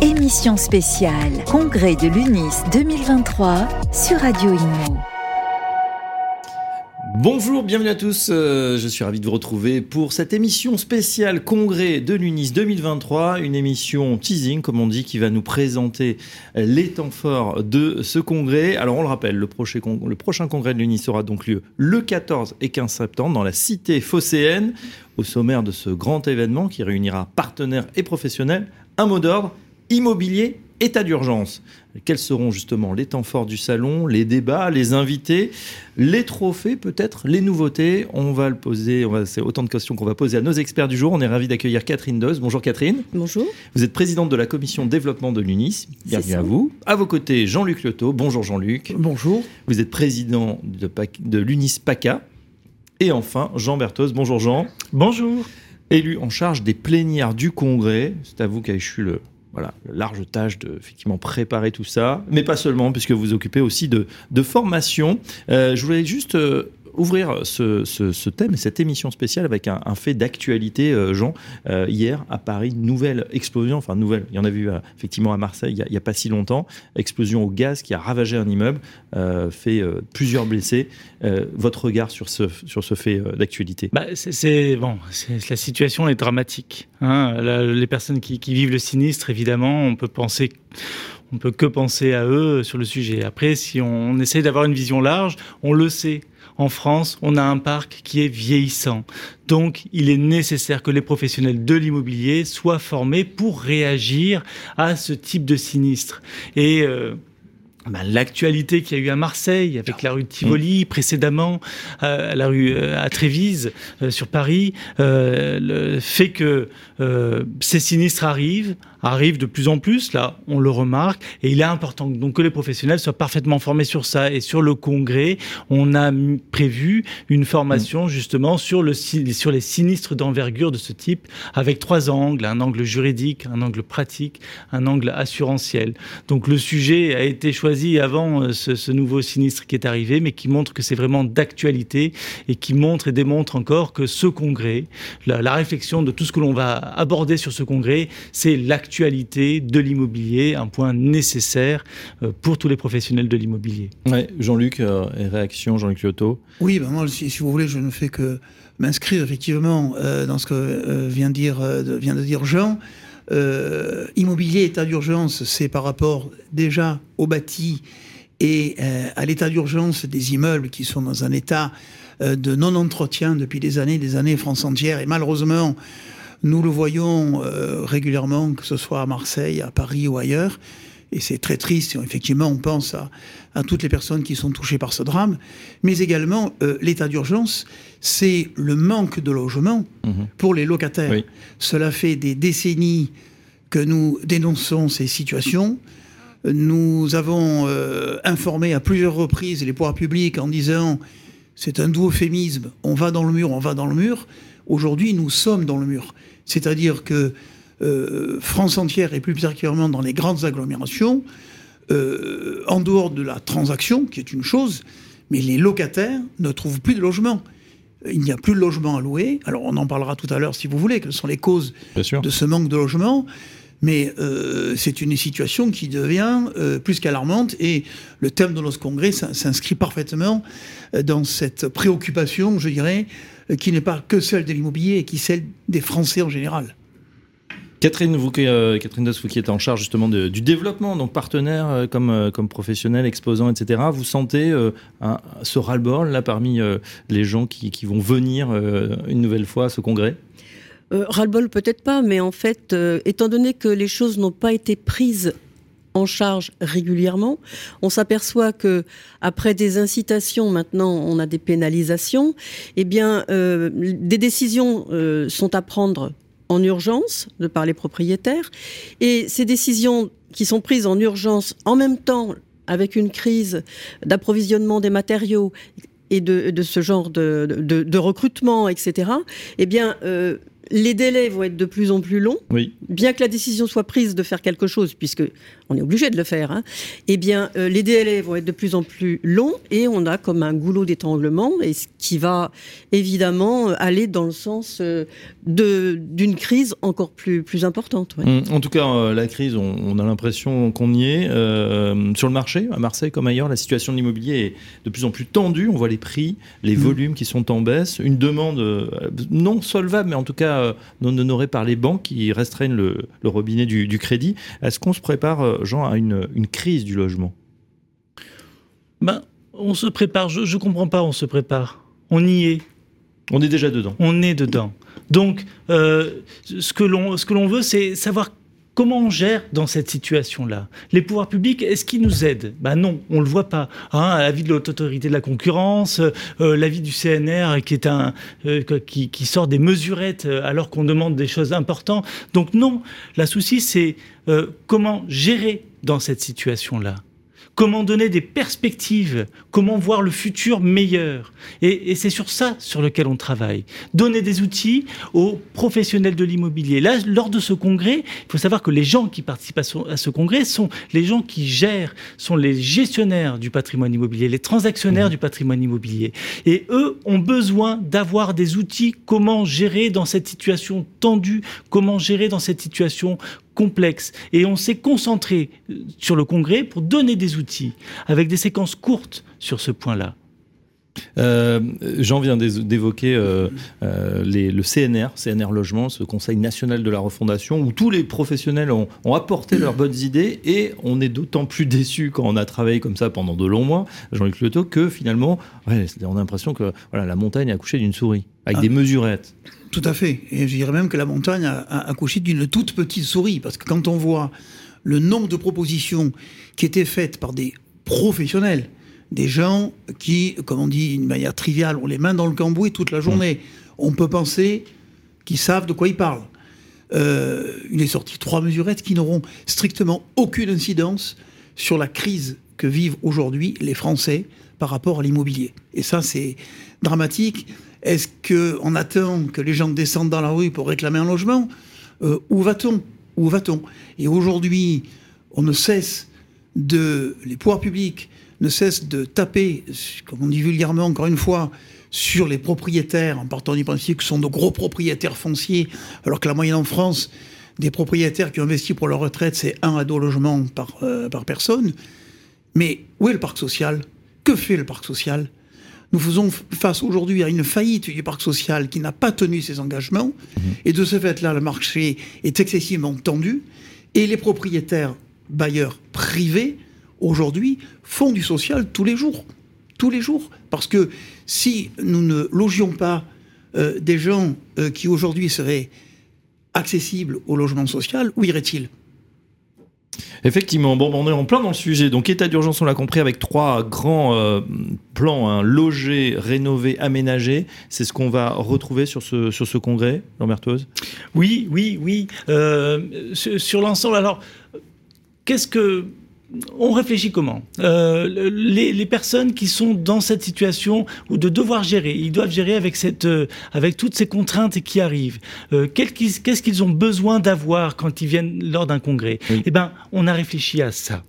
Émission spéciale Congrès de l'UNIS 2023 sur Radio Imo. Bonjour, bienvenue à tous. Euh, je suis ravi de vous retrouver pour cette émission spéciale Congrès de l'UNIS 2023, une émission teasing, comme on dit, qui va nous présenter les temps forts de ce congrès. Alors, on le rappelle, le prochain, le prochain congrès de l'UNIS aura donc lieu le 14 et 15 septembre dans la cité phocéenne. Au sommaire de ce grand événement qui réunira partenaires et professionnels, un mot d'ordre immobilier état d'urgence. Quels seront justement les temps forts du salon, les débats, les invités, les trophées peut-être, les nouveautés? On va le poser, c'est autant de questions qu'on va poser à nos experts du jour. On est ravi d'accueillir Catherine Doz. Bonjour Catherine. Bonjour. Vous êtes présidente de la commission développement de l'UNIS. Bienvenue à vous. À vos côtés, Jean-Luc Lyoto. Bonjour Jean-Luc. Bonjour. Vous êtes président de, de l'UNIS PACA. Et enfin, Jean Berthoz. Bonjour Jean. Bonjour. Élu en charge des plénières du Congrès. C'est à vous qu'a échu le, voilà, large tâche de effectivement préparer tout ça, mais pas seulement, puisque vous occupez aussi de, de formation. Euh, je voulais juste euh, ouvrir ce, thème et cette émission spéciale avec un, fait d'actualité, euh, Jean. Euh, hier, à Paris, nouvelle explosion, enfin nouvelle, il y en a euh, effectivement à Marseille il n'y a, pas si longtemps, explosion au gaz qui a ravagé un immeuble, fait plusieurs blessés. votre regard sur ce, sur ce fait d'actualité? Bah, c'est, bon, La situation est dramatique. Hein. les personnes qui, qui vivent le sinistre, évidemment, on peut penser on peut que penser à eux sur le sujet. Après, si on essaie d'avoir une vision large, on le sait en France, on a un parc qui est vieillissant. Donc, il est nécessaire que les professionnels de l'immobilier soient formés pour réagir à ce type de sinistre. Et euh, bah, l'actualité qu'il y a eu à Marseille avec la rue de Tivoli, mmh. précédemment euh, la rue euh, à Trévise sur Paris, le fait que ces sinistres arrivent, arrive de plus en plus, là, on le remarque, et il est important donc que les professionnels soient parfaitement formés sur ça. Et sur le congrès, on a prévu une formation mm. justement sur, le, sur les sinistres d'envergure de ce type, avec trois angles, un angle juridique, un angle pratique, un angle assurantiel. Donc le sujet a été choisi avant euh, ce, nouveau sinistre qui est arrivé, mais qui montre que c'est vraiment d'actualité et qui montre et démontre encore que ce congrès, la, la réflexion de tout ce que l'on va aborder sur ce congrès, c'est l'actualité l'actualité de l'immobilier, un point nécessaire euh, pour tous les professionnels de l'immobilier. Jean-Luc, euh, réaction, Jean-Luc Lyoto Oui, ben moi, si, vous voulez, je ne fais que m'inscrire effectivement euh, dans ce que vient, dire, vient de dire Jean. immobilier, état d'urgence, c'est par rapport déjà au bâti et à l'état d'urgence des immeubles qui sont dans un état de non-entretien depuis des années, des années, France entière. Et malheureusement, nous le voyons euh, régulièrement, que ce soit à Marseille, à Paris ou ailleurs. Et c'est très triste. Effectivement, on pense à, toutes les personnes qui sont touchées par ce drame. Mais également, euh, l'état d'urgence, c'est le manque de logement mhm. pour les locataires. Cela fait des décennies que nous dénonçons ces situations. Nous avons euh, informé à plusieurs reprises les pouvoirs publics en disant c'est un doux euphémisme, on va dans le mur, on va dans le mur. Aujourd'hui, nous sommes dans le mur. C'est-à-dire que euh, France entière, et plus particulièrement dans les grandes agglomérations, euh, en dehors de la transaction, qui est une chose, mais les locataires ne trouvent plus de logement. Il n'y a plus de logement à louer. Alors on en parlera tout à l'heure si vous voulez, quelles sont les causes de ce manque de logement. Mais euh, c'est une situation qui devient plus qu'alarmante et le thème de notre congrès s'inscrit parfaitement dans cette préoccupation, je dirais, euh, qui n'est pas que celle de l'immobilier, et qui est celle des Français en général. Catherine, vous, euh, Catherine Doss, vous qui êtes en charge justement du développement, donc partenaire euh, comme, comme professionnel, exposant, etc., vous sentez ce ras-le-bol là parmi les gens qui, vont venir une nouvelle fois à ce congrès? Ras-le-bol peut-être pas, mais en fait, étant donné que les choses n'ont pas été prises en charge régulièrement. On s'aperçoit que après des incitations, maintenant on a des pénalisations. Eh bien, euh, des décisions euh, sont à prendre en urgence de par les propriétaires, et ces décisions qui sont prises en urgence en même temps avec une crise d'approvisionnement des matériaux et de, ce genre de, recrutement, etc. Eh bien, euh, les délais vont être de plus en plus longs. Oui. Bien que la décision soit prise de faire quelque chose, puisque on est obligé de le faire, hein, eh bien, euh, les délais vont être de plus en plus longs et on a comme un goulot d'étranglement, et ce qui va évidemment aller dans le sens euh, d'une crise encore plus plus importante. ouais. Hum, En tout cas, euh, la crise, on, on a l'impression qu'on y est. Sur le marché, à Marseille comme ailleurs, la situation de l'immobilier est de plus en plus tendue. On voit les prix, les Mm. volumes qui sont en baisse. Une demande non solvable, mais en tout cas euh, non honorée par les banques qui restreignent le, le robinet du, du crédit. Est-ce qu'on se prépare, euh, Jean, à une, une crise du logement? Ben, on se prépare. Je, je comprends pas. On se prépare. On y est. On est déjà dedans. On est dedans. Donc, euh, ce que l'on ce que l'on veut, c'est savoir comment on gère dans cette situation-là? Les pouvoirs publics, est-ce qu'ils nous aident? Ben non, on le voit pas. Hein, l'avis de l'autorité autorité de la concurrence, euh, l'avis du CNR euh, qui, sort des mesurettes euh, alors qu'on demande des choses importantes. Donc non, la souci c'est comment gérer dans cette situation-là? Comment donner des perspectives, comment voir le futur meilleur. Et, et c'est sur ça sur lequel on travaille. Donner des outils aux professionnels de l'immobilier. Là, lors de ce congrès, il faut savoir que les gens qui participent à ce, à ce congrès sont les gens qui gèrent, sont les gestionnaires du patrimoine immobilier, les transactionnaires du patrimoine immobilier. Et eux ont besoin d'avoir des outils, comment gérer dans cette situation tendue, comment gérer dans cette situation complexe. Et on s'est concentré euh, sur le congrès pour donner des outils avec des séquences courtes sur ce point-là. Euh, Jean vient d'é- d'évoquer euh, euh, le CNR, CNR Logement, ce Conseil national de la refondation, où tous les professionnels ont, ont apporté leurs bonnes idées et on est d'autant plus déçu quand on a travaillé comme ça pendant de longs mois, Jean-Luc Leto, que finalement, ouais, on a l'impression que voilà, la montagne a accouché d'une souris, avec Ah. des mesurettes. Tout à fait. Et je dirais même que la montagne a, a accouché d'une toute petite souris. Parce que quand on voit le nombre de propositions qui étaient faites par des professionnels, des gens qui, comme on dit d'une manière triviale, ont les mains dans le cambouis toute la journée, on peut penser qu'ils savent de quoi ils parlent. Euh, il est sorti trois mesurettes qui n'auront strictement aucune incidence sur la crise que vivent aujourd'hui les Français par rapport à l'immobilier. Et ça, c'est dramatique. Est-ce qu'on attend que les gens descendent dans la rue pour réclamer un logement Euh, Où va-t-on? Où va-t-on? Et aujourd'hui, on ne cesse de... Les pouvoirs publics ne cessent de taper, comme on dit vulgairement encore une fois, sur les propriétaires, en partant du principe que ce sont de gros propriétaires fonciers, alors que la moyenne en France des propriétaires qui ont investi pour leur retraite, c'est un à deux logements par, euh, par personne. Mais où est le parc social? Que fait le parc social? Nous faisons face aujourd'hui à une faillite du parc social qui n'a pas tenu ses engagements. Et de ce fait-là, le marché est excessivement tendu. Et les propriétaires bailleurs privés, aujourd'hui, font du social tous les jours. Tous les jours. Parce que si nous ne logions pas euh, des gens euh, qui aujourd'hui seraient accessibles au logement social, où iraient-ils? Effectivement, bon, on est en plein dans le sujet. Donc, état d'urgence, on l'a compris, avec trois grands euh, plans hein, loger, rénover, aménager. C'est ce qu'on va retrouver sur ce, sur ce congrès, Berthoz Oui, oui, oui. Euh, sur sur l'ensemble, alors, qu'est-ce que. On réfléchit comment? Euh, les, les personnes qui sont dans cette situation ou de devoir gérer, ils doivent gérer avec cette, euh, avec toutes ces contraintes qui arrivent. Euh, Qu'est-ce qu'ils ont besoin d'avoir quand ils viennent lors d'un congrès? Oui. Eh ben, on a réfléchi à ça.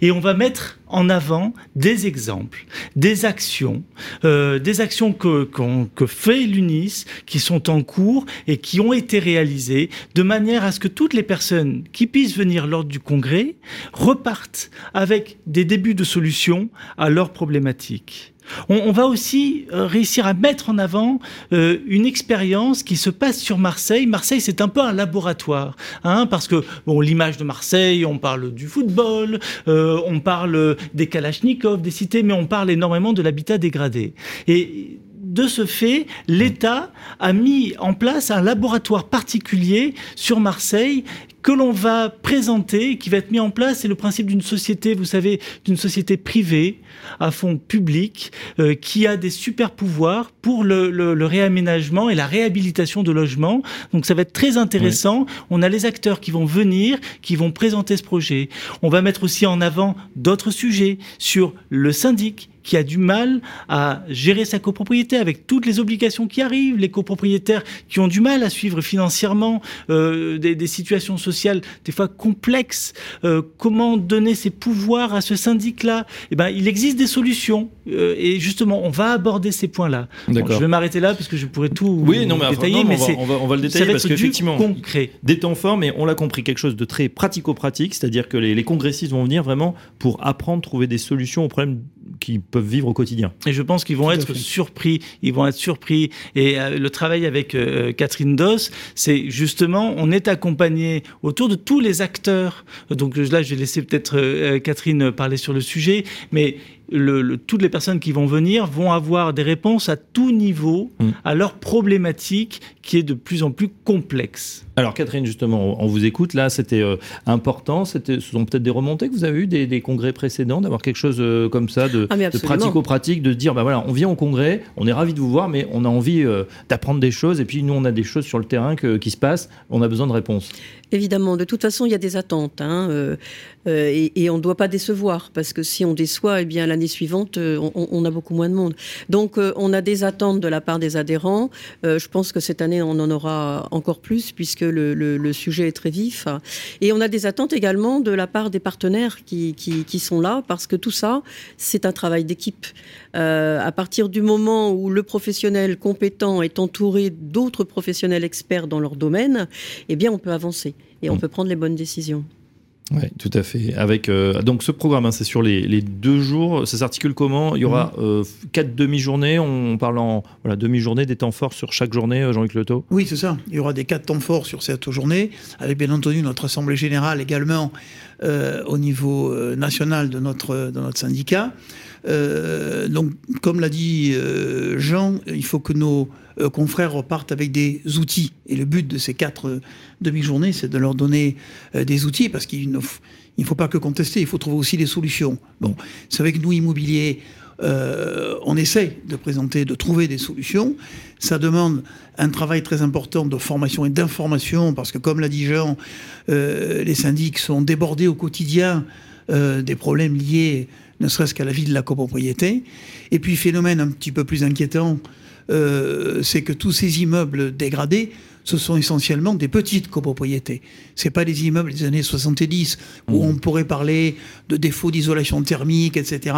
Et on va mettre en avant des exemples, des actions, euh, des actions que, que fait l'UNIS, qui sont en cours et qui ont été réalisées, de manière à ce que toutes les personnes qui puissent venir lors du congrès repartent avec des débuts de solutions à leurs problématiques. On, va aussi euh, réussir à mettre en avant euh, une expérience qui se passe sur Marseille. Marseille, c'est un peu un laboratoire, hein, parce que bon, l'image de Marseille, on parle du football, euh, on parle des kalachnikovs, des cités, mais on parle énormément de l'habitat dégradé. Et de ce fait, l'État a mis en place un laboratoire particulier sur Marseille que l'on va présenter, qui va être mis en place. C'est le principe d'une société, vous savez, d'une société privée à fond public, euh, qui a des super pouvoirs pour le, le- le réaménagement et la réhabilitation de logements. Donc ça va être très intéressant. On a les acteurs qui vont venir, qui vont présenter ce projet. On va mettre aussi en avant d'autres sujets sur le syndic qui a du mal à gérer sa copropriété avec toutes les obligations qui arrivent, les copropriétaires qui ont du mal à suivre financièrement euh, des, situations sociales des fois complexes. Euh, comment donner ses pouvoirs à ce syndic-là Eh ben, il existe des solutions euh, et justement, on va aborder ces points-là. je vais m'arrêter là parce que je pourrais tout oui, non, mais détailler, mais on, va, on, va, le détailler parce qu'effectivement, concret. Des temps forts, mais on l'a compris, quelque chose de très pratico-pratique, c'est-à-dire que les, les congressistes vont venir vraiment pour apprendre, trouver des solutions aux problèmes qu'ils peuvent vivre au quotidien. Et je pense qu'ils vont être surpris. Ils vont être surpris. Et euh, le travail avec euh, Catherine Doss, c'est justement, on est accompagné autour de tous les acteurs. Donc là, je vais laisser peut-être euh, Catherine parler sur le sujet, mais le, toutes les personnes qui vont venir vont avoir des réponses à tout niveau mm. à leur problématique qui est de plus en plus complexe. Alors Catherine, justement, on vous écoute. Là, c'était euh, important. C'était, ce sont peut-être des remontées que vous avez eues des, congrès précédents, d'avoir quelque chose euh, comme ça, de, ah, pratico-pratique, de dire, bah voilà, on vient au congrès, on est ravi de vous voir, mais on a envie euh, d'apprendre des choses. Et puis nous, on a des choses sur le terrain qui se passent. On a besoin de réponses. Évidemment, de toute façon, il y a des attentes, hein, et, on ne doit pas décevoir, parce que si on déçoit, eh bien l'année suivante, on, a beaucoup moins de monde. Donc, on a des attentes de la part des adhérents. je pense que cette année, on en aura encore plus, puisque le, sujet est très vif. Et on a des attentes également de la part des partenaires qui, sont là, parce que tout ça, c'est un travail d'équipe. Euh, à partir du moment où le professionnel compétent est entouré d'autres professionnels experts dans leur domaine, eh bien, on peut avancer et on mmh. peut prendre les bonnes décisions. Oui, tout à fait. Avec euh, donc ce programme, hein, c'est sur les, deux jours. Ça s'articule comment? Il y aura mhm. euh, quatre demi-journées. On parle en voilà, demi-journée des temps forts sur chaque journée, euh, Jean-Luc Leto Oui, c'est ça. Il y aura des quatre temps forts sur cette journée, avec bien entendu notre assemblée générale également au niveau national de notre de notre syndicat. donc, comme l'a dit Jean, il faut que nos euh, confrères repartent avec des outils. Et le but de ces quatre euh, demi-journées, c'est de leur donner euh, des outils, parce qu'il ne faut pas que contester, il faut trouver aussi des solutions. Bon, c'est que nous, immobiliers, on essaie de présenter, de trouver des solutions. Ça demande un travail très important de formation et d'information, parce que comme l'a dit Jean, les syndics sont débordés au quotidien des problèmes liés ne serait-ce qu'à la vie de la copropriété. Et puis, phénomène un petit peu plus inquiétant, euh, c'est que tous ces immeubles dégradés, ce sont essentiellement des petites copropriétés. Ce pas des immeubles des années 70 où mmh. on pourrait parler de défauts d'isolation thermique, etc.,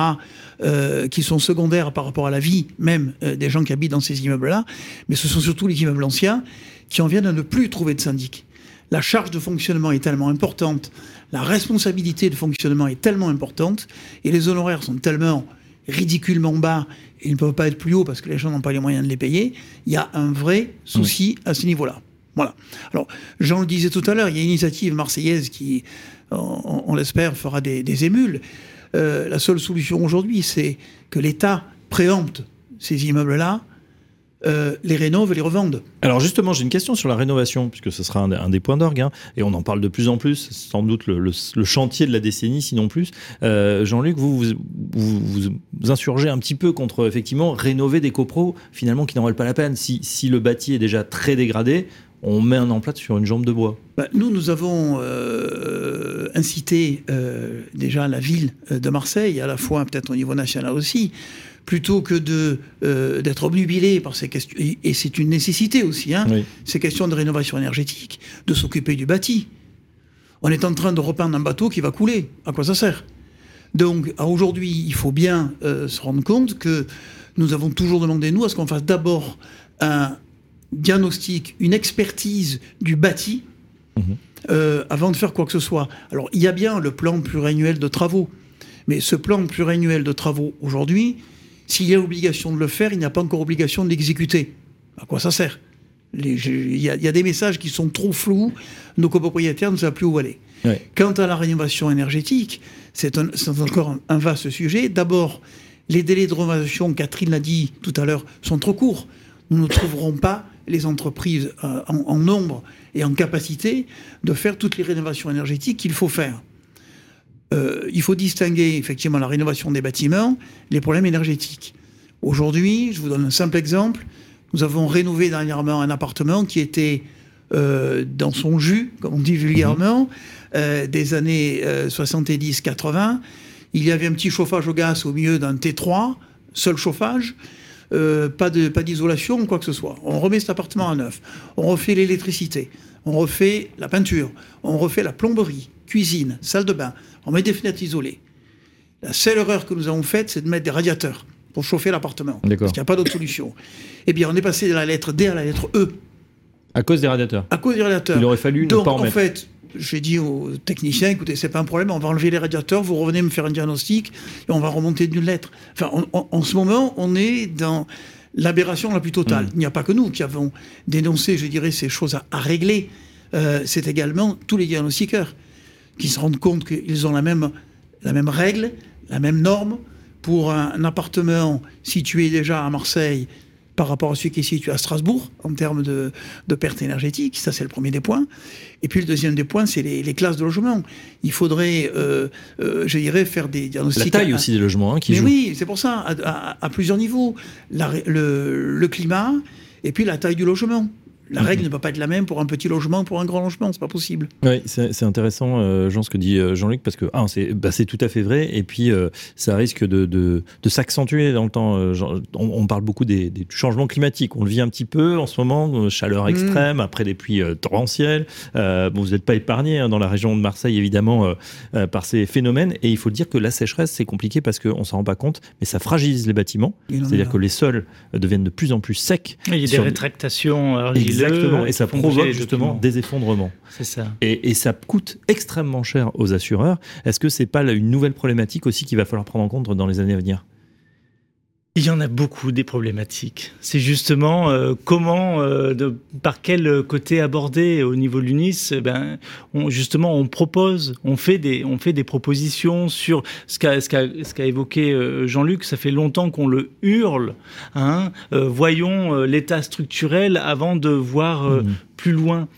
euh, qui sont secondaires par rapport à la vie même euh, des gens qui habitent dans ces immeubles-là. Mais ce sont surtout les immeubles anciens qui en viennent à ne plus trouver de syndic. La charge de fonctionnement est tellement importante, la responsabilité de fonctionnement est tellement importante, et les honoraires sont tellement ridiculement bas ils ne peuvent pas être plus hauts parce que les gens n'ont pas les moyens de les payer. Il y a un vrai souci à ce niveau-là. Voilà. Alors, Jean le disait tout à l'heure, il y a une initiative marseillaise qui, on, l'espère, fera des, émules. Euh, la seule solution aujourd'hui, c'est que l'État préempte ces immeubles-là euh, les rénovent et les revendent. Alors justement, j'ai une question sur la rénovation, puisque ce sera un, des points d'orgue, hein, et on en parle de plus en plus, sans doute le, chantier de la décennie, sinon plus. Euh, Jean-Luc, vous vous, vous insurgez un petit peu contre, effectivement, rénover des copros, finalement, qui n'en valent pas la peine. Si, si le bâti est déjà très dégradé, on met un emplâtre sur une jambe de bois. Bah, nous, nous avons euh, incité déjà la ville de Marseille, à la fois peut-être au niveau national aussi, plutôt que de euh, d'être obnubilé par ces questions, et, c'est une nécessité aussi, hein, ces questions de rénovation énergétique, de s'occuper du bâti. On est en train de repeindre un bateau qui va couler. À quoi ça sert? Donc, aujourd'hui, il faut bien euh, se rendre compte que nous avons toujours demandé, nous, à ce qu'on fasse d'abord un diagnostic, une expertise du bâti, mhm. euh, avant de faire quoi que ce soit. Alors, il y a bien le plan pluriannuel de travaux, mais ce plan pluriannuel de travaux, aujourd'hui, s'il y a obligation de le faire, il n'y a pas encore obligation de l'exécuter. À quoi ça sert? Il y, a des messages qui sont trop flous, nos copropriétaires ne savent plus où aller. Quant à la rénovation énergétique, c'est encore un, vaste sujet. D'abord, les délais de rénovation, Catherine l'a dit tout à l'heure, sont trop courts. Nous ne trouverons pas les entreprises euh, en, nombre et en capacité de faire toutes les rénovations énergétiques qu'il faut faire. Euh, il faut distinguer effectivement la rénovation des bâtiments, les problèmes énergétiques. Aujourd'hui, je vous donne un simple exemple. Nous avons rénové dernièrement un appartement qui était euh, dans son jus, comme on dit vulgairement, euh, des années 70-80, il y avait un petit chauffage au gaz au milieu d'un T3, seul chauffage, euh, pas de pas d'isolation ou quoi que ce soit. On remet cet appartement à neuf, on refait l'électricité, on refait la peinture, on refait la plomberie, cuisine, salle de bain, on met des fenêtres isolées. La seule erreur que nous avons faite, c'est de mettre des radiateurs pour chauffer l'appartement. Parce qu'il n'y a pas d'autre solution. Eh bien, on est passé de la lettre D à la lettre E. À cause des radiateurs À cause des radiateurs. Il aurait fallu Donc, ne pas en, en mettre. fait, j'ai dit aux techniciens, écoutez, c'est pas un problème, on va enlever les radiateurs, vous revenez me faire un diagnostic et on va remonter d'une lettre. Enfin, on- on- en ce moment, on est dans l'aberration la plus totale. Mm. Il n'y a pas que nous qui avons dénoncé, je dirais, ces choses à, à régler. Euh, c'est également tous les diagnostiqueurs qui se rendent compte qu'ils ont la même, la même règle, la même norme pour un, un appartement situé déjà à Marseille par rapport à celui qui est situé à Strasbourg en termes de, de perte énergétique. Ça, c'est le premier des points. Et puis le deuxième des points, c'est les, les classes de logement. Il faudrait, euh, euh, je dirais, faire des La diagnostics. taille à- aussi des logements hein, qui mais oui, c'est pour ça, à, à- à plusieurs niveaux. La le climat et puis la taille du logement. La règle ne peut pas être la même pour un petit logement, pour un grand logement, c'est pas possible. Oui, c'est intéressant, euh, Jean, ce que dit euh, Jean-Luc, parce que ah, c'est bah, c'est tout à fait vrai, et puis euh, ça risque de, de, de s'accentuer dans le temps. Euh, on, on parle beaucoup des, des changements climatiques. On le vit un petit peu en ce moment, chaleur extrême, après des pluies euh, torrentielles. Euh, bon, vous n'êtes pas épargné hein, dans la région de Marseille, évidemment, euh, euh, par ces phénomènes. Et il faut dire que la sécheresse, c'est compliqué parce qu'on ne s'en rend pas compte, mais ça fragilise les bâtiments. C'est-à-dire que les sols deviennent de plus en plus secs. Il y a des rétractations Exactement, et ça provoque justement documents. des effondrements. C'est ça. Et, et ça coûte extrêmement cher aux assureurs. Est-ce que c'est pas là une nouvelle problématique aussi qu'il va falloir prendre en compte dans les années à venir? Il y en a beaucoup des problématiques. C'est justement euh, comment, euh, de, par quel côté aborder au niveau de l'UNIS. eh Ben, on, justement, on propose, on fait des, on fait des propositions sur ce qu'a, évoqué euh, Jean-Luc. Ça fait longtemps qu'on le hurle. Hein, Euh, voyons euh, l'état structurel avant de voir euh, Mhm. plus loin.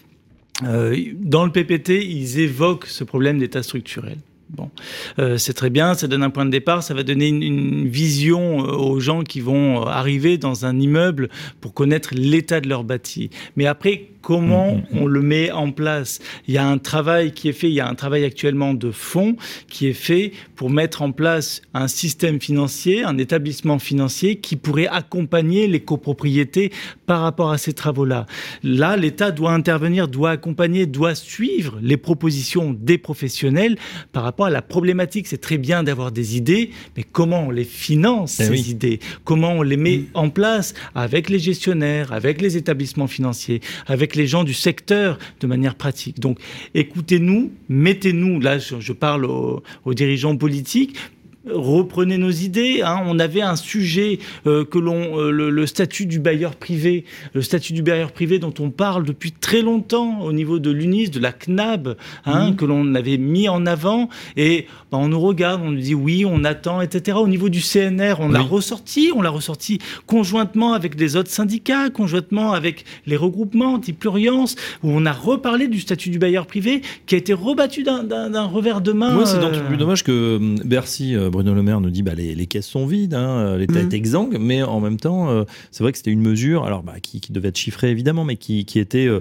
Euh, dans le PPT, ils évoquent ce problème d'état structurel. Bon, Euh, c'est très bien, ça donne un point de départ, ça va donner une, une vision euh, aux gens qui vont euh, arriver dans un immeuble pour connaître l'état de leur bâti. Mais après, comment Mhm, mhm. on le met en place Il y a un travail qui est fait, il y a un travail actuellement de fond qui est fait pour mettre en place un système financier, un établissement financier qui pourrait accompagner les copropriétés par rapport à ces travaux-là. Là, l'État doit intervenir, doit accompagner, doit suivre les propositions des professionnels par rapport à la problématique. C'est très bien d'avoir des idées, mais comment on les finance, Eh ces oui. idées? Comment on les met en place avec les gestionnaires, avec les établissements financiers, avec les gens du secteur de manière pratique. Donc, écoutez-nous, mettez-nous, là, je, parle aux dirigeants politiques, reprenez nos idées. hein. On avait un sujet euh, que l'on, euh, le, le statut du bailleur privé, le statut du bailleur privé dont on parle depuis très longtemps au niveau de l'UNIS, de la CNAB, hein, que l'on avait mis en avant. Et ben, on nous regarde, on nous dit oui, on attend, etc. Au niveau du CNR, on l'a ressorti, on l'a ressorti conjointement avec des autres syndicats, conjointement avec les regroupements anti-pluriance, où on a reparlé du statut du bailleur privé qui a été rebattu d'un- revers de main. Moi, c'est euh, d'autant plus dommage que hum, Bercy, euh, Bruno Le Maire nous dit bah, les, les caisses sont vides, hein, l'État Mhm. est exsangue, mais en même temps, euh, c'est vrai que c'était une mesure alors, bah, qui, qui devait être chiffrée évidemment, mais qui, qui était. euh,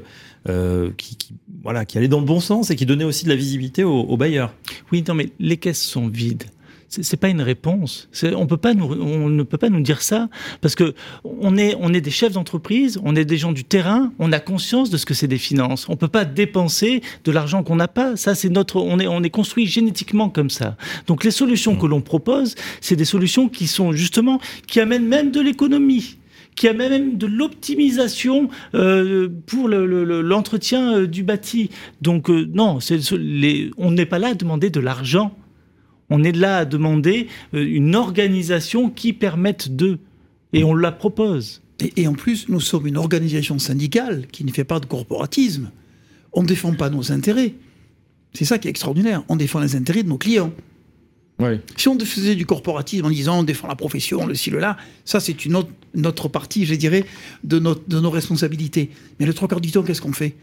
euh, qui, qui- voilà, qui allait dans le bon sens et qui donnait aussi de la visibilité aux, aux bailleurs. Oui, non, mais les caisses sont vides. C'est pas une réponse. On peut pas nous, on ne peut pas nous dire ça parce que on est, on est des chefs d'entreprise, on est des gens du terrain, on a conscience de ce que c'est des finances. On peut pas dépenser de l'argent qu'on n'a pas. Ça, c'est notre, on est, on est construit génétiquement comme ça. Donc les solutions que l'on propose, c'est des solutions qui sont justement, qui amènent même de l'économie qui amènent même de l'optimisation euh, pour le- le- le- l'entretien euh, du bâti. Donc euh, non, les, on n'est pas là à demander de l'argent. On est là à demander euh, une organisation qui permette de. Et on la propose. Et, et en plus, nous sommes une organisation syndicale qui ne fait pas de corporatisme. On ne défend pas nos intérêts. C'est ça qui est extraordinaire. On défend les intérêts de nos clients. Oui. Si on faisait du corporatisme en disant on défend la profession, le ci, le là, ça c'est une autre, notre partie, je dirais, de, notre, de nos responsabilités. Mais le trois quarts du temps, qu'est-ce qu'on fait?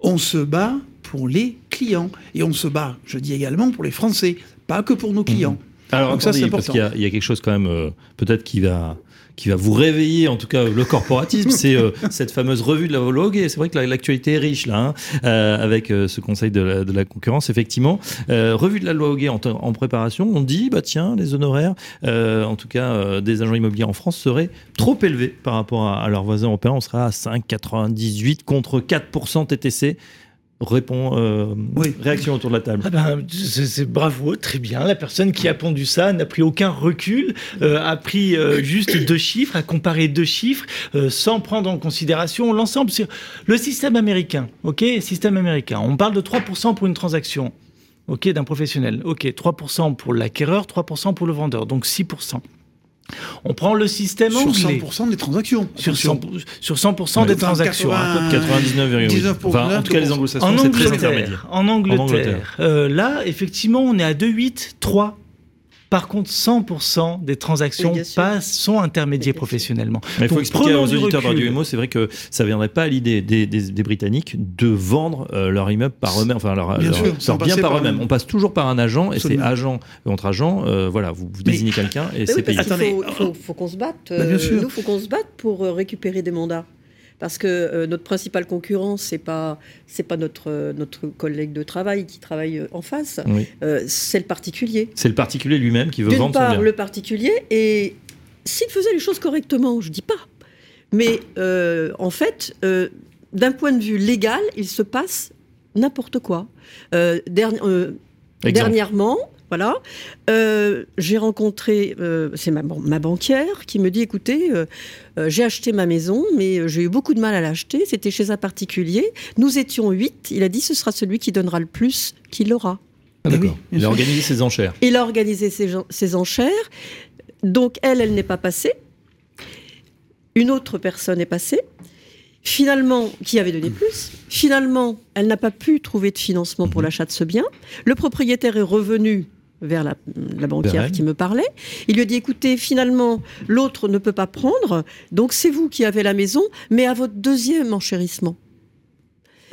On se bat pour les clients. Et on se bat, je dis également, pour les Français, pas que pour nos clients. Alors, Donc ça, c'est parce important. qu'il y, a- il y a quelque chose quand même, euh, peut-être qui va qui va vous réveiller, en tout cas le corporatisme, c'est euh, cette fameuse revue de la loi Hoguet. C'est vrai que la- l'actualité est riche là, hein, euh, avec euh, ce Conseil de la, de la concurrence, effectivement. Revue de la loi Hoguet en, en préparation, on dit, bah tiens, les honoraires, en tout cas des agents immobiliers en France, seraient trop élevés par rapport à, à leurs voisins européens. On sera à 5,98 contre 4% TTC. Répond, euh, Oui. réaction autour de la table. Ah ben, c'est bravo, très bien. La personne qui a pondu ça n'a pris aucun recul, euh, a pris euh, juste deux chiffres, a comparé deux chiffres, sans prendre en considération l'ensemble. Le système américain, ok Système américain. On parle de 3% pour une transaction, ok, d'un professionnel. Ok, 3% pour l'acquéreur, 3% pour le vendeur, donc 6%. On prend le système Sur anglais. 100% des transactions. Sur Attention. 100%, sur 100% des Enfin, transactions. 80, 99,8. Enfin, en tout cas, les anglo-saxons, En c'est très Angleterre, intermédiaire. en Angleterre, En Angleterre. euh, là, effectivement, on est à 2,8, 3. Par contre, 100% des transactions Oui, passent, sont sûr. professionnellement. Mais il faut Donc, expliquer aux auditeurs de. Radio Imo, c'est vrai que ça viendrait pas à l'idée des, des- des Britanniques de vendre euh, leur immeuble par eux-mêmes, enfin leur, Bien leur- sûr, leur bien par par eux-mêmes. On passe toujours par un agent et c'est agent contre agent. euh, voilà, vous, désignez quelqu'un et Mais c'est oui, payé. parce qu'il Attendez. faut, faut- faut qu'on se batte. Bah, bien euh, sûr. Nous, faut qu'on se batte pour récupérer des mandats. Parce que euh, notre principal concurrent, c'est pas c'est pas notre euh, notre collègue de travail qui travaille euh, en face, Oui. euh, c'est le particulier. C'est le particulier lui-même qui veut vendre son part, bien. le particulier, et s'il faisait les choses correctement, je dis pas, mais en fait, d'un point de vue légal, il se passe n'importe quoi. Derni- dernièrement, voilà, euh, j'ai rencontré, euh, c'est ma, ban- ma banquière qui me dit, écoutez, euh, j'ai acheté ma maison, mais j'ai eu beaucoup de mal à l'acheter. C'était chez un particulier. Nous étions huit. Il a dit, ce sera celui qui donnera le plus qui l'aura. Ah, d'accord. oui, Il a organisé ses enchères. Il a organisé ses, ses enchères. Donc, elle, elle n'est pas passée. Une autre personne est passée. Finalement, qui avait donné plus? Finalement, elle n'a pas pu trouver de financement pour l'achat de ce bien. Le propriétaire est revenu vers la, banquière qui me parlait. Il lui a dit, écoutez, finalement, l'autre ne peut pas prendre, donc c'est vous qui avez la maison, mais à votre deuxième enchérissement.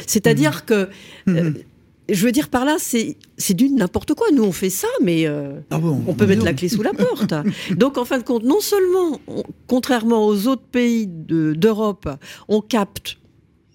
C'est-à-dire que, euh, Mhm. je veux dire par là, c'est du n'importe quoi. Nous, on fait ça, mais... euh, Ah bon, on peut mettre la clé sous la porte. Donc, en fin de compte, non seulement, on- contrairement aux autres pays de- d'Europe, on capte,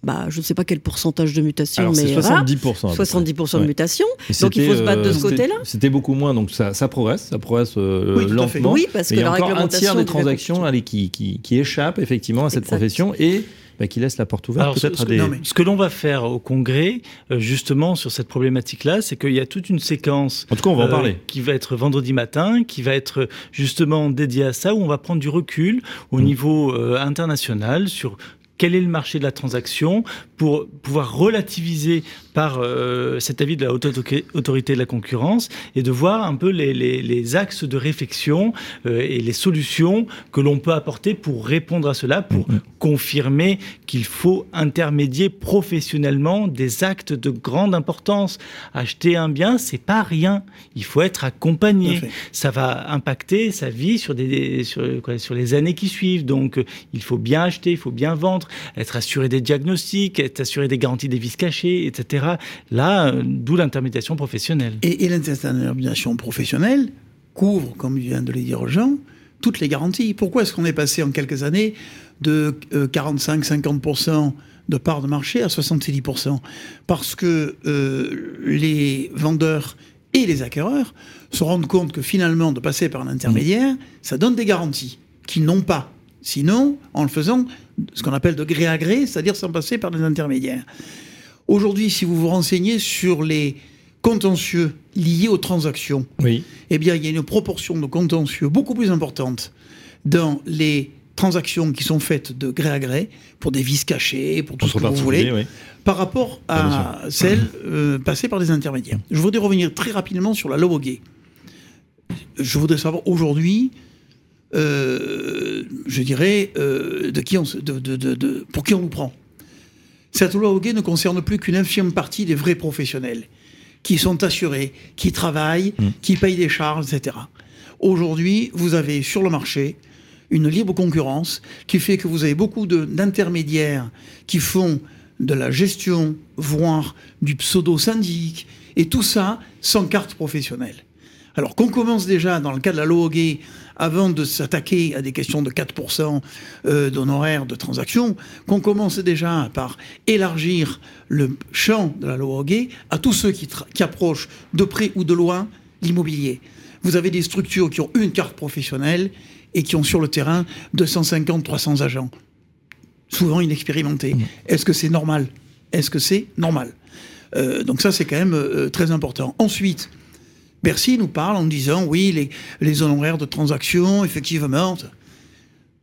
bah, je ne sais pas quel pourcentage de mutation, Alors c'est mais voilà, 70%. à peu près. 70% de Ouais. mutation. Et Donc, il faut se battre de ce c'était- côté-là. C'était beaucoup moins, donc ça, ça progresse, ça progresse euh, Oui, lentement. Oui, parce que il y a la encore un réglementation tiers des transactions allez, qui, qui, qui échappent effectivement à cette Exact. profession et bah, qui laissent la porte ouverte Alors, peut-être ce- à des. non, mais- Ce que l'on va faire au Congrès, euh, justement, sur cette problématique-là, c'est qu'il y a toute une séquence En tout cas, on va en euh, parler. qui va être vendredi matin, qui va être justement dédié à ça, où on va prendre du recul au Mm. niveau euh, international sur quel est le marché de la transaction? Pour pouvoir relativiser par euh, cet avis de la haute auto- autorité de la concurrence et de voir un peu les, les- les axes de réflexion euh, et les solutions que l'on peut apporter pour répondre à cela, pour Mhm. confirmer qu'il faut intermédier professionnellement des actes de grande importance. Acheter un bien, c'est pas rien. Il faut être accompagné. Ça va impacter sa vie sur des sur, quoi, sur les années qui suivent. Donc, euh, il faut bien acheter, il faut bien vendre, être assuré des diagnostics, être assuré des garanties des vices cachés, etc. Là, euh, d'où l'intermédiation professionnelle. Et, et l'intermédiation professionnelle couvre, comme vient de le dire Jean, toutes les garanties. Pourquoi est-ce qu'on est passé en quelques années de 45-50% de part de marché à 70% Parce que euh, les vendeurs et les acquéreurs se rendent compte que finalement, de passer par un intermédiaire, ça donne des garanties qu'ils n'ont pas. Sinon, en le faisant ce qu'on appelle de gré à gré, c'est-à-dire sans passer par des intermédiaires. Aujourd'hui, si vous vous renseignez sur les contentieux liés aux transactions, Oui. eh bien, il y a une proportion de contentieux beaucoup plus importante dans les transactions qui sont faites de gré à gré, pour des vices cachés, pour tout ce que vous voulez, oui. par rapport Ah, à celles euh, passées par des intermédiaires. Je voudrais revenir très rapidement sur la Gay. Je voudrais savoir aujourd'hui, euh, je dirais, euh, de qui on, de, de- de- de- pour qui on nous prend. Cette loi Hoguet ne concerne plus qu'une infime partie des vrais professionnels qui sont assurés, qui travaillent, Mm. qui payent des charges, etc. Aujourd'hui, vous avez sur le marché une libre concurrence qui fait que vous avez beaucoup d'intermédiaires qui font de la gestion, voire du pseudo-syndic, et tout ça sans carte professionnelle. Alors qu'on commence déjà, dans le cas de la loi gay, avant de s'attaquer à des questions de 4% euh, d'honoraires de transaction, qu'on commence déjà par élargir le champ de la loi gay à tous ceux qui, qui approchent de près ou de loin l'immobilier. Vous avez des structures qui ont une carte professionnelle et qui ont sur le terrain 250-300 agents, souvent inexpérimentés. Mmh. Est-ce que c'est normal? Est-ce que c'est normal? Euh, Donc ça, c'est quand même euh, très important. Ensuite, Bercy nous parle en disant oui, les, honoraires de transaction, effectivement.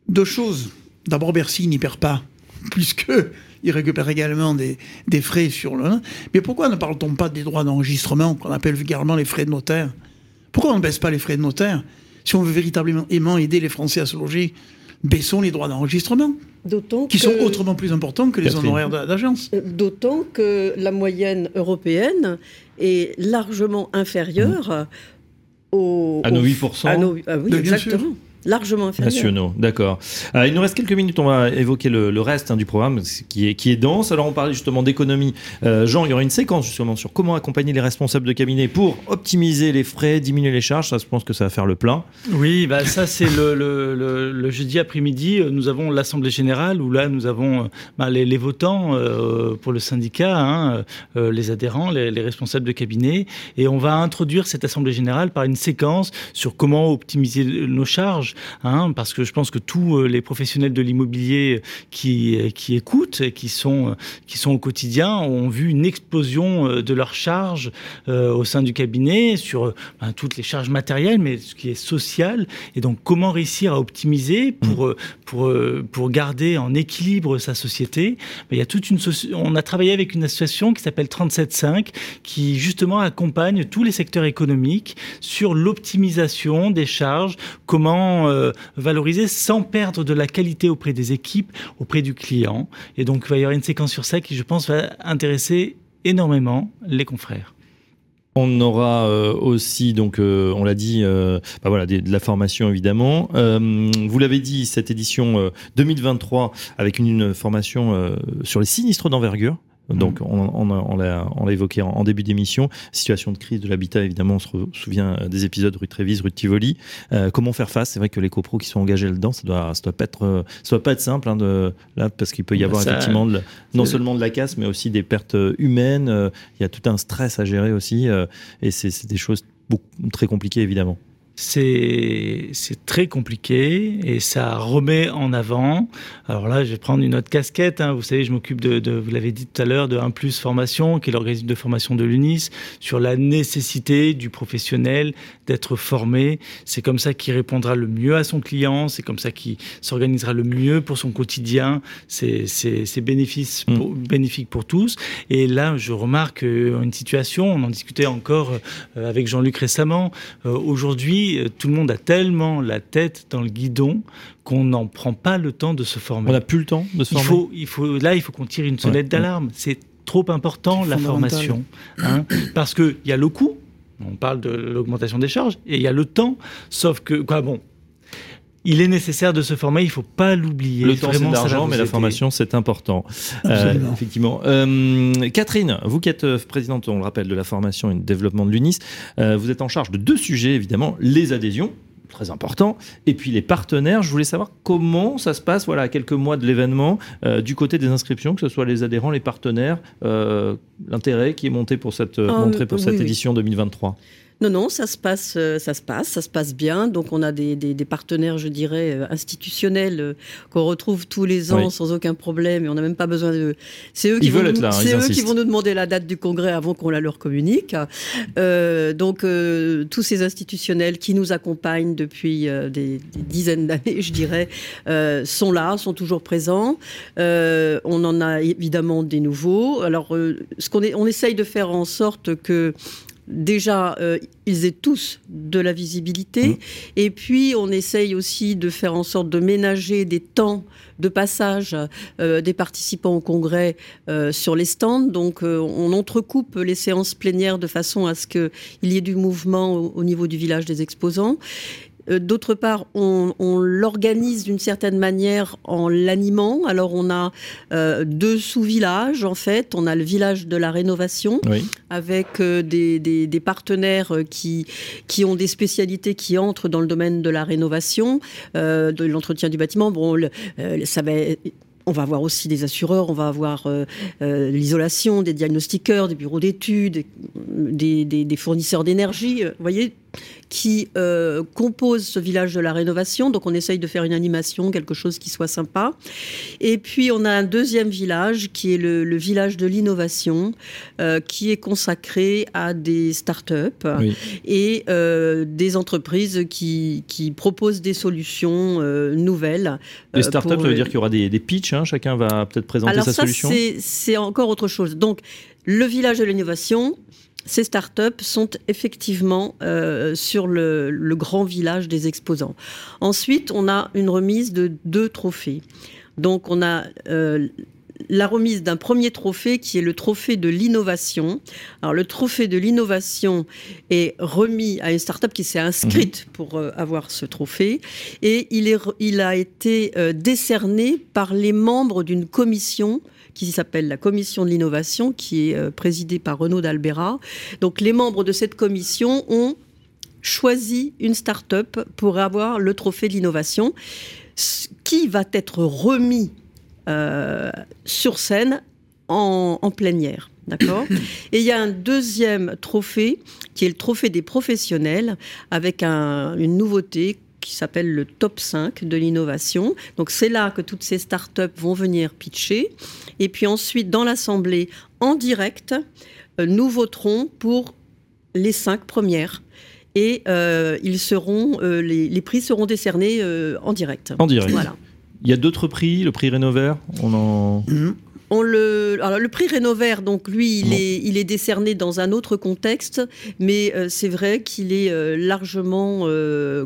Deux choses. D'abord, Bercy n'y perd pas, puisqu'il récupère également des, frais sur le. Mais pourquoi ne parle-t-on pas des droits d'enregistrement, qu'on appelle vulgairement les frais de notaire? Pourquoi on ne baisse pas les frais de notaire? Si on veut véritablement aider les Français à se loger, baissons les droits d'enregistrement. Qui sont autrement plus importants que les honoraires d'agence. Euh, d'autant que la moyenne européenne est largement inférieure mmh. aux, à nos 8%. À nos, ah oui, exactement largement inférieur. Nationaux, d'accord. Euh, il nous reste quelques minutes, on va évoquer le, reste hein, du programme qui est, qui est dense. Alors on parlait justement d'économie. Euh, Jean, il y aura une séquence justement sur comment accompagner les responsables de cabinet pour optimiser les frais, diminuer les charges. Ça, je pense que ça va faire le plein. Oui, bah, ça c'est le, le, jeudi après-midi. Euh, nous avons l'Assemblée générale où là nous avons bah, les, votants pour le syndicat, hein, les adhérents, les, les responsables de cabinet. Et on va introduire cette Assemblée générale par une séquence sur comment optimiser nos charges Hein, parce que je pense que tous euh, les professionnels de l'immobilier qui, euh, qui écoutent et qui sont, euh, qui sont au quotidien ont vu une explosion de leurs charges au sein du cabinet sur ben, toutes les charges matérielles, mais ce qui est social. Et donc, comment réussir à optimiser pour, pour, pour garder en équilibre sa société? Ben, il y a toute une On a travaillé avec une association qui s'appelle 37.5 qui justement accompagne tous les secteurs économiques sur l'optimisation des charges, comment euh, valoriser sans perdre de la qualité auprès des équipes, auprès du client. Et donc, il va y avoir une séquence sur ça qui, je pense, va intéresser énormément les confrères. On aura euh, aussi, donc, euh, on l'a dit, bah voilà, de, la formation évidemment. vous l'avez dit, cette édition 2023 avec une formation sur les sinistres d'envergure. Donc, mhm. on, l'a évoqué en, début d'émission. Situation de crise de l'habitat, évidemment, on se souvient euh, des épisodes rue Trévise, rue de Tivoli. Euh, comment faire face? C'est vrai que les copros qui sont engagés là-dedans, ça doit, ça doit pas être, euh, ça doit pas être simple, hein, de, là, parce qu'il peut y bah, avoir effectivement non seulement de la casse, mais aussi des pertes humaines. Il y a tout un stress à gérer aussi, et c'est des choses beaucoup, très compliquées, évidemment c'est très compliqué et ça remet en avant. Alors là, je vais prendre une autre casquette. Hein. Vous savez, je m'occupe de, vous l'avez dit tout à l'heure, de 1 Plus Formation, qui est l'organisme de formation de l'UNIS, sur la nécessité du professionnel d'être formé. C'est comme ça qu'il répondra le mieux à son client, c'est comme ça qu'il s'organisera le mieux pour son quotidien. C'est bénéfice mm. pour, bénéfique pour tous. Et là, je remarque euh, une situation, on en discutait encore euh, avec Jean-Luc récemment. Euh, aujourd'hui, euh, tout le monde a tellement la tête dans le guidon qu'on n'en prend pas le temps de se former. On n'a plus le temps de se former. Faut, il faut, là, il faut qu'on tire une sonnette d'alarme. C'est trop important la formation, hein, parce qu'il y a le coût. On parle de l'augmentation des charges et il y a le temps. Sauf que, quoi, bon, il est nécessaire de se former, il ne faut pas l'oublier. Le temps, c'est l'argent, mais la formation, c'est important. Euh, effectivement. Euh, Catherine, vous qui êtes euh, présidente, on le rappelle, de la formation et du développement de l'UNIS, vous êtes en charge de deux sujets, évidemment, les adhésions, très important, et puis les partenaires. Je voulais savoir comment ça se passe, voilà, à quelques mois de l'événement, du côté des inscriptions, que ce soit les adhérents, les partenaires, l'intérêt qui est monté pour cette, montré pour cette édition 2023. Non, non, ça se passe, euh, ça se passe, ça se passe bien. Donc on a des, partenaires, je dirais, euh, institutionnels euh, qu'on retrouve tous les ans sans aucun problème. Et on n'a même pas besoin de. C'est eux, qui vont, nous, hein, eux qui vont nous demander la date du congrès avant qu'on la leur communique. donc tous ces institutionnels qui nous accompagnent depuis des, dizaines d'années, je dirais, sont là, sont toujours présents. on en a évidemment des nouveaux. Alors ce qu'on on essaye de faire en sorte que déjà, euh, ils aient tous de la visibilité. Mmh. Et puis, on essaye aussi de faire en sorte de ménager des temps de passage euh, des participants au congrès euh, sur les stands. Donc, on entrecoupe les séances plénières de façon à ce qu'il y ait du mouvement au, niveau du village des exposants. Euh, d'autre part, on, l'organise d'une certaine manière en l'animant. Alors, on a euh, deux sous-villages, en fait. On a le village de la rénovation, avec euh, des, partenaires qui, qui ont des spécialités qui entrent dans le domaine de la rénovation, de l'entretien du bâtiment. Bon, ça va on va avoir aussi des assureurs, on va avoir l'isolation, des diagnostiqueurs, des bureaux d'études, des, des, fournisseurs d'énergie. Vous voyez, qui euh, compose ce village de la rénovation. Donc on essaye de faire une animation, quelque chose qui soit sympa. Et puis on a un deuxième village qui est le, village de l'innovation, euh, qui est consacré à des start-up et euh, des entreprises qui, proposent des solutions nouvelles. Des start-up, ça veut dire qu'il y aura des, des pitchs, hein. chacun va peut-être présenter sa solution. C'est encore autre chose. Donc le village de l'innovation, ces startups sont effectivement euh, sur le, grand village des exposants. Ensuite, on a une remise de deux trophées. Donc, on a euh, la remise d'un premier trophée qui est le trophée de l'innovation. Alors, le trophée de l'innovation est remis à une startup qui s'est inscrite mhm. pour euh, avoir ce trophée et il, est, il a été décerné par les membres d'une commission qui s'appelle la commission de l'innovation, qui est euh, présidée par Renaud d'Albera. Donc les membres de cette commission ont choisi une start-up pour avoir le trophée de l'innovation, qui va être remis euh, sur scène en, en plénière. D'accord Et il y a un deuxième trophée, qui est le trophée des professionnels, avec une nouveauté qui s'appelle le top 5 de l'innovation. Donc c'est là que toutes ces startups vont venir pitcher. Et puis ensuite, dans l'Assemblée, en direct, euh, nous voterons pour les cinq premières. Et euh, ils seront, euh, les, prix seront décernés en direct. En direct. Voilà. Il y a d'autres prix, le prix Rénover on en... Mmh le, alors le prix Rénovert, donc lui, il, est, il est décerné dans un autre contexte, mais c'est vrai qu'il est largement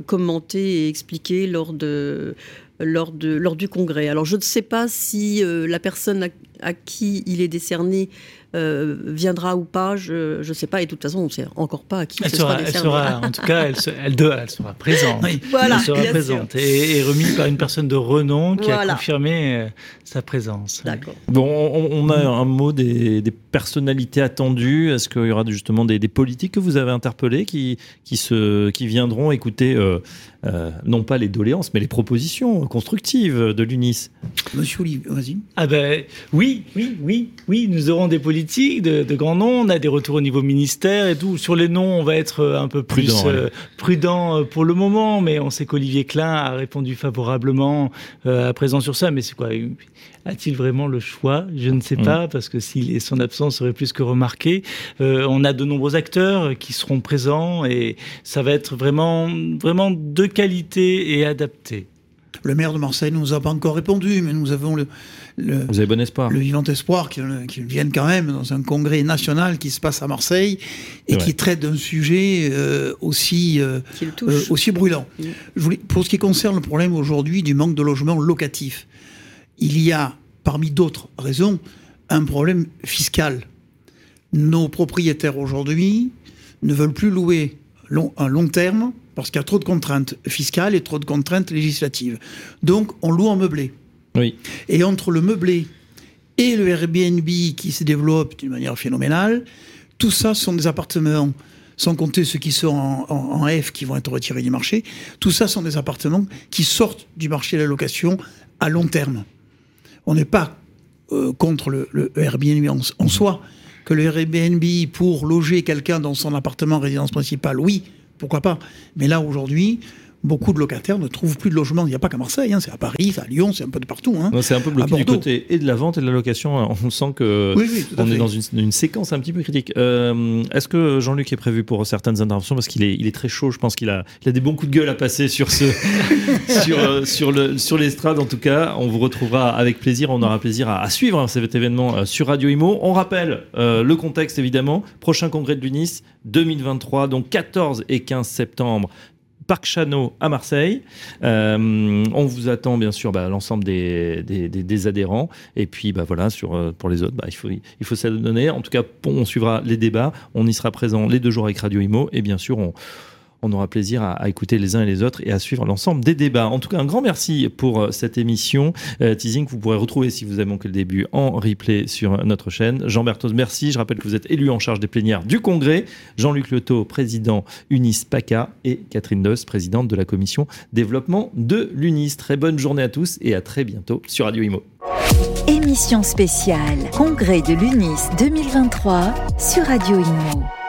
commenté et expliqué lors de, lors, de, lors du congrès. Alors je ne sais pas si la personne à, qui il est décerné euh, viendra ou pas, je ne sais pas. Et de toute façon, on ne sait encore pas à qui elle sera, Elle sera, en tout cas, elle, elle, elle sera présente. Voilà, elle sera présente et, remise par une personne de renom qui a confirmé euh, sa présence. D'accord. Bon, on, a un mot des, personnalités attendues. Est-ce qu'il y aura justement des, politiques que vous avez interpellés qui, qui, se, qui viendront écouter euh, non pas les doléances, mais les propositions constructives de l'UNIS? Monsieur Olivier, vas-y. Ah ben oui, oui, oui, oui, nous aurons des politiques de, grands noms. On a des retours au niveau ministère et tout. Sur les noms, on va être euh, un peu plus prudent, euh, euh, pour le moment, mais on sait qu'Olivier Klein a répondu favorablement à présent sur ça. Mais c'est quoi A-t-il vraiment le choix? Je ne sais mm. pas, parce que si son absence serait plus que remarquée. on a de nombreux acteurs qui seront présents et ça va être vraiment, vraiment de qualité et adapté. Le maire de Marseille ne nous a pas encore répondu, mais nous avons le, Vous avez bon espoir. le vivant espoir qu'il vienne quand même dans un congrès national qui se passe à Marseille et qui traite d'un sujet euh, aussi, euh, euh, aussi brûlant. pour ce qui concerne le problème aujourd'hui du manque de logements locatifs, il y a, parmi d'autres raisons, un problème fiscal. Nos propriétaires aujourd'hui ne veulent plus louer long, un long terme parce qu'il y a trop de contraintes fiscales et trop de contraintes législatives. Donc, on loue en meublé. Et entre le meublé et le Airbnb qui se développe d'une manière phénoménale, tout ça sont des appartements, sans compter ceux qui sont en, F qui vont être retirés du marché, tout ça sont des appartements qui sortent du marché de la location à long terme. On n'est pas euh, contre le, Airbnb en, en, soi, que le Airbnb pour loger quelqu'un dans son appartement résidence principale, oui, pourquoi pas. Mais là, aujourd'hui, beaucoup de locataires ne trouvent plus de logement. Il n'y a pas qu'à Marseille, hein, c'est à Paris, c'est à Lyon, c'est un peu de partout. Hein. C'est un peu bloqué du côté et de la vente et de la location. On sent que on est dans une, séquence un petit peu critique. Euh, est-ce que Jean-Luc est prévu pour certaines interventions? Parce qu'il est, il est très chaud. Je pense qu'il a, il a des bons coups de gueule à passer sur ce, sur, euh, sur le, sur l'estrade. En tout cas, on vous retrouvera avec plaisir. On aura plaisir à, suivre cet événement euh, sur Radio Imo. On rappelle le contexte évidemment. Prochain congrès de l'UNIS 2023, donc 14 et 15 septembre Parc Chano à Marseille. Euh, on vous attend bien sûr bah, l'ensemble des, adhérents. Et puis bah, voilà, euh, pour les autres, bah, il faut, il faut s'adonner. En tout cas, on suivra les débats. On y sera présent les deux jours avec Radio Imo. Et bien sûr, on, on aura plaisir à, écouter les uns et les autres et à suivre l'ensemble des débats. En tout cas, un grand merci pour euh, cette émission. Euh, teasing, vous pourrez retrouver si vous avez manqué le début en replay sur notre chaîne. Jean Berthoz, merci. Je rappelle que vous êtes élu en charge des plénières du Congrès. Jean-Luc Leto, président UNIS PACA et Catherine Doss, présidente de la commission développement de l'UNIS. Très bonne journée à tous et à très bientôt sur Radio Imo. Émission spéciale Congrès de l'UNIS 2023 sur Radio Imo.